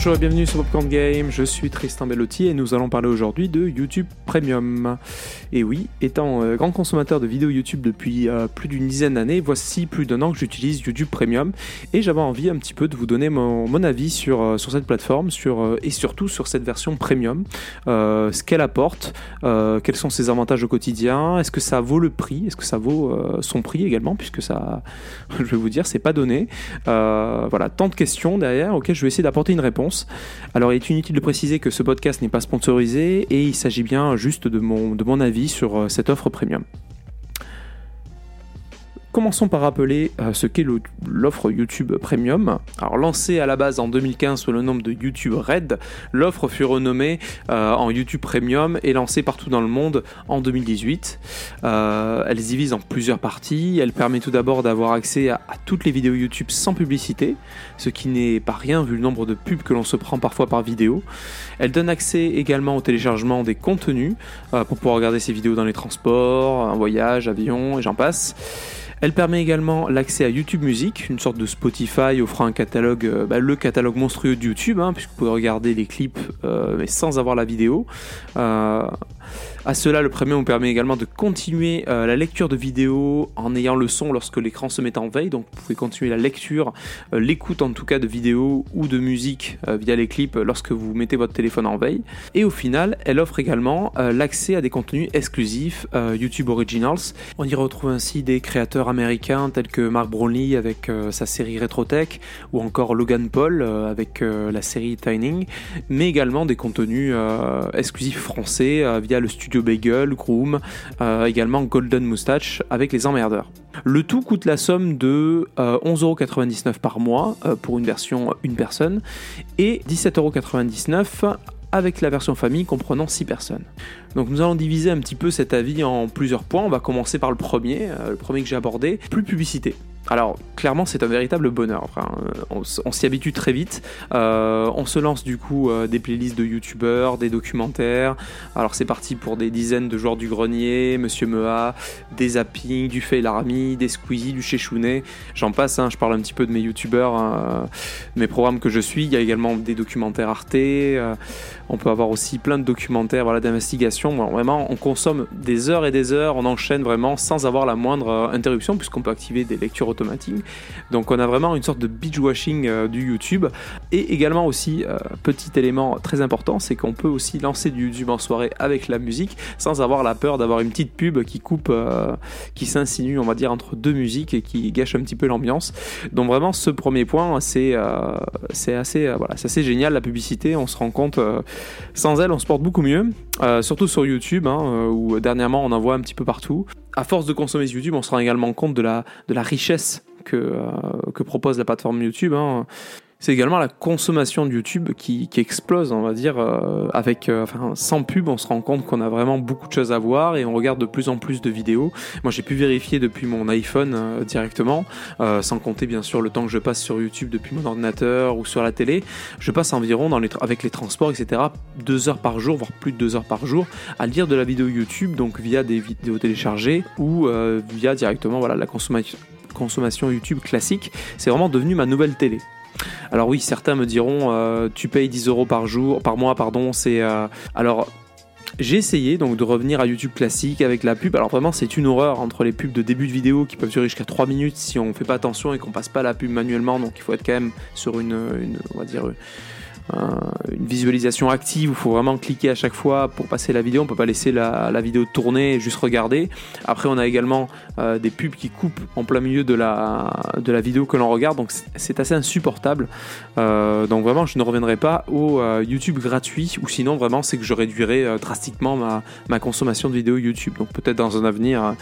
Bonjour et bienvenue sur Popcorn Game, je suis Tristan Bellotti et nous allons parler aujourd'hui de YouTube Premium. Et oui, étant euh, grand consommateur de vidéos YouTube depuis euh, plus d'une dizaine d'années, voici plus d'un an que j'utilise YouTube Premium et j'avais envie un petit peu de vous donner mon, avis sur, euh, sur cette plateforme sur, et surtout sur cette version Premium, ce qu'elle apporte, quels sont ses avantages au quotidien, est-ce que ça vaut le prix, est-ce que ça vaut son prix également, puisque ça, je vais vous dire, c'est pas donné. voilà, tant de questions derrière auxquelles je vais essayer d'apporter une réponse. Alors il est inutile de préciser que ce podcast n'est pas sponsorisé et il s'agit bien juste de mon, avis sur euh, cette offre premium. Commençons par rappeler euh, ce qu'est l'offre YouTube Premium. Alors lancée à la base en 2015 sous le nom de YouTube Red, l'offre fut renommée euh, en YouTube Premium et lancée partout dans le monde en 2018. Euh, elle se divise en plusieurs parties. Elle permet tout d'abord d'avoir accès à, toutes les vidéos YouTube sans publicité, ce qui n'est pas rien vu le nombre de pubs que l'on se prend parfois par vidéo. Elle donne accès également au téléchargement des contenus pour pouvoir regarder ces vidéos dans les transports, en voyage, avion et j'en passe. Elle permet également l'accès à YouTube Music, une sorte de Spotify offrant un catalogue, euh, bah, le catalogue monstrueux de YouTube, hein, puisque vous pouvez regarder les clips euh, mais sans avoir la vidéo. Euh, à cela, le premium permet également de continuer euh, la lecture de vidéos en ayant le son lorsque l'écran se met en veille. Donc vous pouvez continuer la lecture, euh, l'écoute en tout cas de vidéos ou de musique euh, via les clips lorsque vous mettez votre téléphone en veille. Et au final, elle offre également l'accès à des contenus exclusifs YouTube Originals. On y retrouve ainsi des créateurs américains tels que Mark Brownlee avec sa série Retrotech ou encore Logan Paul avec la série Tining, mais également des contenus exclusifs français via le studio Studio Bagel, Groom, euh, également Golden Moustache avec les emmerdeurs. Le tout coûte la somme de 11,99€ euh, par mois euh, pour une version une personne et 17,99€ avec la version famille comprenant 6 personnes. Donc nous allons diviser un petit peu cet avis en plusieurs points. On va commencer par le premier, le premier que j'ai abordé, plus publicité. Alors, clairement, c'est un véritable bonheur. Euh, on, s'y habitue très vite. Euh, on se lance du coup euh, des playlists de youtubeurs, des documentaires. Alors, c'est parti pour des dizaines de joueurs du grenier, Monsieur Mea, des zappings, du Fait Larami, des Squeezie, du Chechounet. J'en passe, hein, je parle un petit peu de mes youtubeurs, hein, mes programmes que je suis. Il y a également des documentaires Arte. on peut avoir aussi plein de documentaires voilà, d'investigation. vraiment, on consomme des heures et des heures, on enchaîne vraiment sans avoir la moindre interruption, puisqu'on peut activer des lectures Donc on a vraiment une sorte de beach washing euh, du YouTube. Et également aussi, euh, petit élément très important, c'est qu'on peut aussi lancer du YouTube en soirée avec la musique sans avoir la peur d'avoir une petite pub qui coupe, euh, qui s'insinue, on va dire, entre deux musiques et qui gâche un petit peu l'ambiance. Donc vraiment, ce premier point, c'est assez génial la publicité. On se rend compte, sans elle, on se porte beaucoup mieux, surtout sur YouTube, hein, où dernièrement on en voit un petit peu partout à force de consommer YouTube, on se rend également compte de la, de la richesse que, euh, propose la plateforme YouTube. Hein c'est également la consommation de YouTube qui, explose, on va dire, euh, avec, euh, enfin, sans pub, on se rend compte qu'on a vraiment beaucoup de choses à voir et on regarde de plus en plus de vidéos. Moi, j'ai pu vérifier depuis mon iPhone euh, directement, sans compter bien sûr le temps que je passe sur YouTube depuis mon ordinateur ou sur la télé. Je passe environ dans les avec les transports, etc., deux heures par jour, voire plus de deux heures par jour, à lire de la vidéo YouTube, donc via des vidéos téléchargées ou via directement, voilà, la consommation YouTube classique. C'est vraiment devenu ma nouvelle télé. Alors oui, certains me diront, euh, tu payes 10 euros par jour, par mois, pardon. C'est euh, alors. J'ai essayé donc de revenir à YouTube classique avec la pub. Alors vraiment c'est une horreur entre les pubs de début de vidéo qui peuvent durer jusqu'à 3 minutes si on fait pas attention et qu'on passe pas la pub manuellement. Donc il faut être quand même sur une, une on va dire une visualisation active où il faut vraiment cliquer à chaque fois pour passer la vidéo. On peut pas laisser la, vidéo tourner et juste regarder. Après, on a également euh, des pubs qui coupent en plein milieu de la, vidéo que l'on regarde. Donc, c'est assez insupportable. Euh, donc, vraiment, je ne reviendrai pas au euh, YouTube gratuit ou sinon, vraiment, c'est que je réduirais drastiquement ma, ma, consommation de vidéos YouTube. Donc, peut-être dans un avenir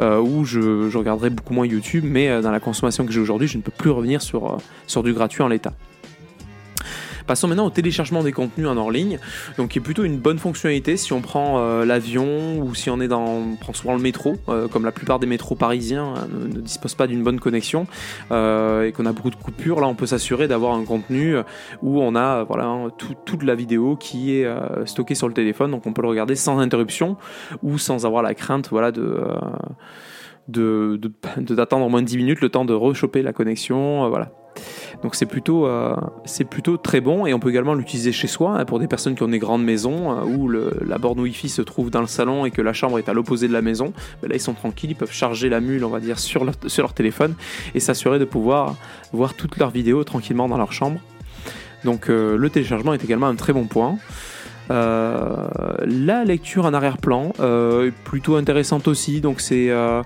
où je, regarderai beaucoup moins YouTube, mais dans la consommation que j'ai aujourd'hui, je ne peux plus revenir sur du gratuit en l'état. Passons maintenant au téléchargement des contenus en hors ligne, donc qui est plutôt une bonne fonctionnalité si on prend euh, l'avion ou si on est dans, prend souvent le métro, euh, comme la plupart des métros parisiens hein, ne, disposent pas d'une bonne connexion euh, et qu'on a beaucoup de coupures. Là, on peut s'assurer d'avoir un contenu où on a voilà toute la vidéo qui est stockée sur le téléphone, donc on peut le regarder sans interruption ou sans avoir la crainte voilà de de, d'attendre au moins 10 minutes le temps de rechoper la connexion. voilà Donc c'est plutôt, c'est plutôt très bon et on peut également l'utiliser chez soi hein, pour des personnes qui ont des grandes maisons où la borne Wi-Fi se trouve dans le salon et que la chambre est à l'opposé de la maison. Ben là ils sont tranquilles, ils peuvent charger la mule on va dire sur leur, téléphone et s'assurer de pouvoir voir toutes leurs vidéos tranquillement dans leur chambre. Donc le téléchargement est également un très bon point. Euh, la lecture en arrière-plan euh, est plutôt intéressante aussi, donc c'est euh,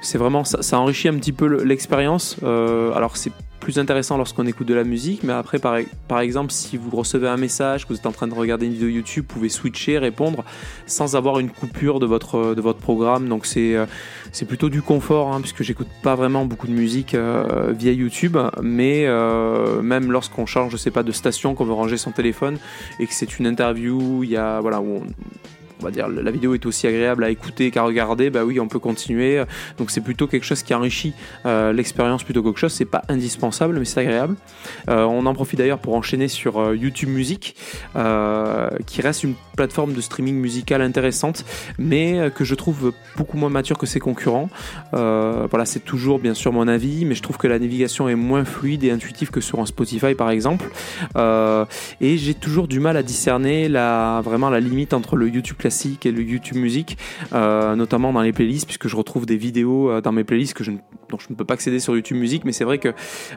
c'est vraiment ça, ça, enrichit un petit peu l'expérience. alors c'est plus intéressant lorsqu'on écoute de la musique, mais après, par, par, exemple, si vous recevez un message, que vous êtes en train de regarder une vidéo YouTube, vous pouvez switcher, répondre sans avoir une coupure de votre, de votre programme. Donc c'est euh, plutôt du confort, hein, puisque j'écoute pas vraiment beaucoup de musique euh, via YouTube, mais euh, même lorsqu'on change, je sais pas, de station, qu'on veut ranger son téléphone et que c'est une interview, il y a voilà on va dire la vidéo est aussi agréable à écouter qu'à regarder, bah oui, on peut continuer. Donc c'est plutôt quelque chose qui enrichit euh, l'expérience plutôt qu'autre chose. C'est pas indispensable, mais c'est agréable. Euh, on en profite d'ailleurs pour enchaîner sur euh, YouTube Music, qui reste une plateforme de streaming musical intéressante, mais que je trouve beaucoup moins mature que ses concurrents. voilà, c'est toujours bien sûr mon avis, mais je trouve que la navigation est moins fluide et intuitive que sur un Spotify par exemple. et j'ai toujours du mal à discerner la, vraiment la limite entre le YouTube classique et le YouTube Music, euh, notamment dans les playlists, puisque je retrouve des vidéos euh, dans mes playlists que je ne, dont je ne peux pas accéder sur YouTube Music, mais c'est vrai que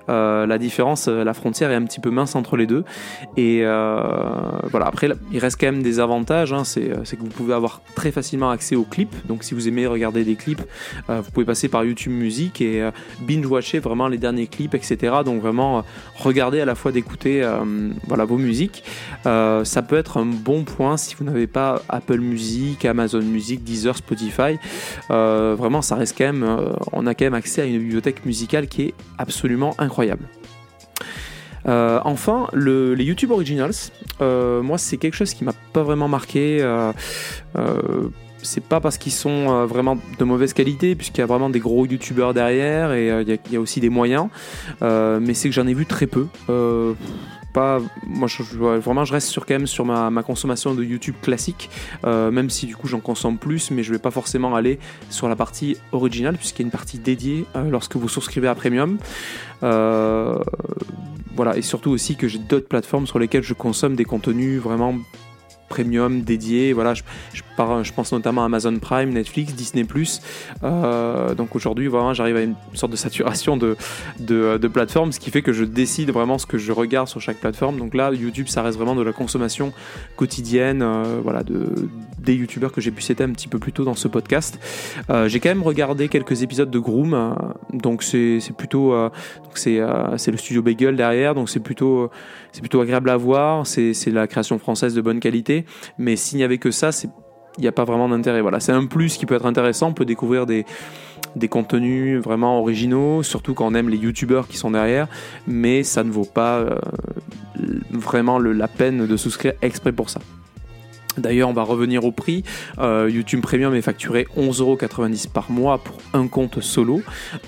euh, la différence, la frontière est un petit peu mince entre les deux. Et voilà, après, il reste quand même des avantages, hein, c'est que vous pouvez avoir très facilement accès aux clips, donc si vous aimez regarder des clips, vous pouvez passer par YouTube Music et binge-watcher vraiment les derniers clips, etc. Donc vraiment regarder à la fois d'écouter voilà, vos musiques. ça peut être un bon point si vous n'avez pas Apple Music, Amazon Music, Deezer, Spotify. Euh, vraiment, ça reste quand même, euh, on a quand même accès à une bibliothèque musicale qui est absolument incroyable. Euh, enfin, les YouTube Originals, moi c'est quelque chose qui m'a pas vraiment marqué. c'est pas parce qu'ils sont vraiment de mauvaise qualité, puisqu'il y a vraiment des gros youtubeurs derrière et il y, a aussi des moyens, mais c'est que j'en ai vu très peu moi je, vraiment je reste sur quand même sur ma, consommation de YouTube classique euh, même si du coup j'en consomme plus mais je vais pas forcément aller sur la partie originale puisqu'il y a une partie dédiée euh, lorsque vous souscrivez à Premium euh, voilà et surtout aussi que j'ai d'autres plateformes sur lesquelles je consomme des contenus vraiment premium dédié. Voilà, je, je, pense notamment à Amazon Prime, Netflix, Disney+. Euh, donc aujourd'hui, vraiment, j'arrive à une sorte de saturation de, de, de, plateformes, ce qui fait que je décide vraiment ce que je regarde sur chaque plateforme. Donc là, YouTube, ça reste vraiment de la consommation quotidienne, euh, voilà, de, des YouTubeurs que j'ai pu citer un petit peu plus tôt dans ce podcast. Euh, j'ai quand même regardé quelques épisodes de Groom, euh, donc c'est plutôt, euh, c'est c'est le studio Bagel derrière, donc c'est plutôt, c'est plutôt agréable à voir. C'est la création française de bonne qualité, mais s'il n'y avait que ça, c'est il n'y a pas vraiment d'intérêt. Voilà, c'est un plus qui peut être intéressant. On peut découvrir des, contenus vraiment originaux, surtout quand on aime les youtubeurs qui sont derrière, mais ça ne vaut pas vraiment le, la peine de souscrire exprès pour ça. D'ailleurs, on va revenir au prix. Euh, YouTube Premium est facturé 11,90€ par mois pour un compte solo.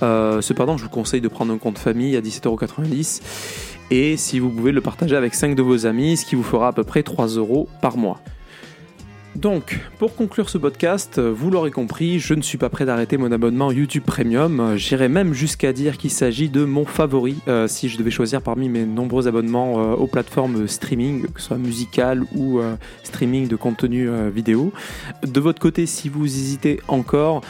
Euh, cependant, je vous conseille de prendre un compte famille à 17,90€ et si vous pouvez le partager avec 5 de vos amis, ce qui vous fera à peu près 3€ par mois. Donc, pour conclure ce podcast, vous l'aurez compris, je ne suis pas prêt d'arrêter mon abonnement YouTube Premium. J'irai même jusqu'à dire qu'il s'agit de mon favori euh, si je devais choisir parmi mes nombreux abonnements euh, aux plateformes streaming, que ce soit musical ou euh, streaming de contenu vidéo. De votre côté, si vous hésitez encore,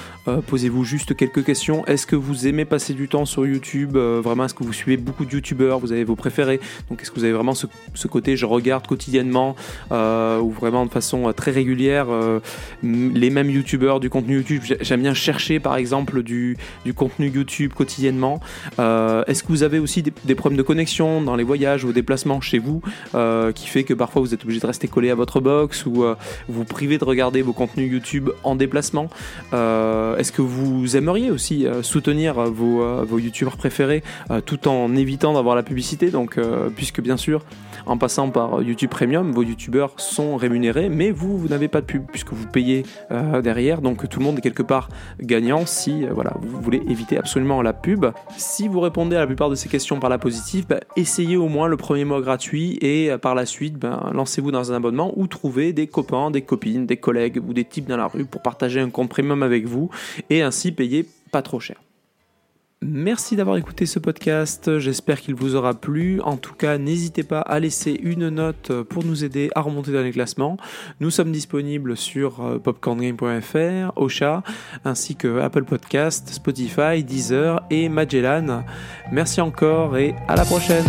posez-vous juste quelques questions. Est-ce que vous aimez passer du temps sur YouTube Vraiment, est-ce que vous suivez beaucoup de YouTubeurs Vous avez vos préférés? Donc, est-ce que vous avez vraiment ce, ce côté je regarde quotidiennement ou vraiment de façon très régulière euh, les mêmes youtubeurs du contenu YouTube. J'aime bien chercher par exemple du, contenu YouTube quotidiennement. Euh, est-ce que vous avez aussi des, problèmes de connexion dans les voyages ou déplacements chez vous euh, qui fait que parfois vous êtes obligé de rester collé à votre box ou vous privez de regarder vos contenus YouTube en déplacement? Est-ce que vous aimeriez aussi soutenir vos, vos youtubeurs préférés tout en évitant d'avoir la publicité? Donc puisque bien sûr en passant par YouTube Premium, vos youtubeurs sont rémunérés, mais vous, vous n'avez pas de pub puisque vous payez euh, derrière. Donc tout le monde est quelque part gagnant si euh, vous voulez éviter absolument la pub. Si vous répondez à la plupart de ces questions par la positive, bah, essayez au moins le premier mois gratuit et euh, par la suite, bah, lancez-vous dans un abonnement ou trouvez des copains, des copines, des collègues ou des types dans la rue pour partager un compte premium avec vous et ainsi payer pas trop cher. Merci d'avoir écouté ce podcast, j'espère qu'il vous aura plu. En tout cas, n'hésitez pas à laisser une note pour nous aider à remonter dans les classements. Nous sommes disponibles sur euh, popcorngame.fr, Ocha, ainsi que Apple Podcast, Spotify, Deezer et Magellan. Merci encore et à la prochaine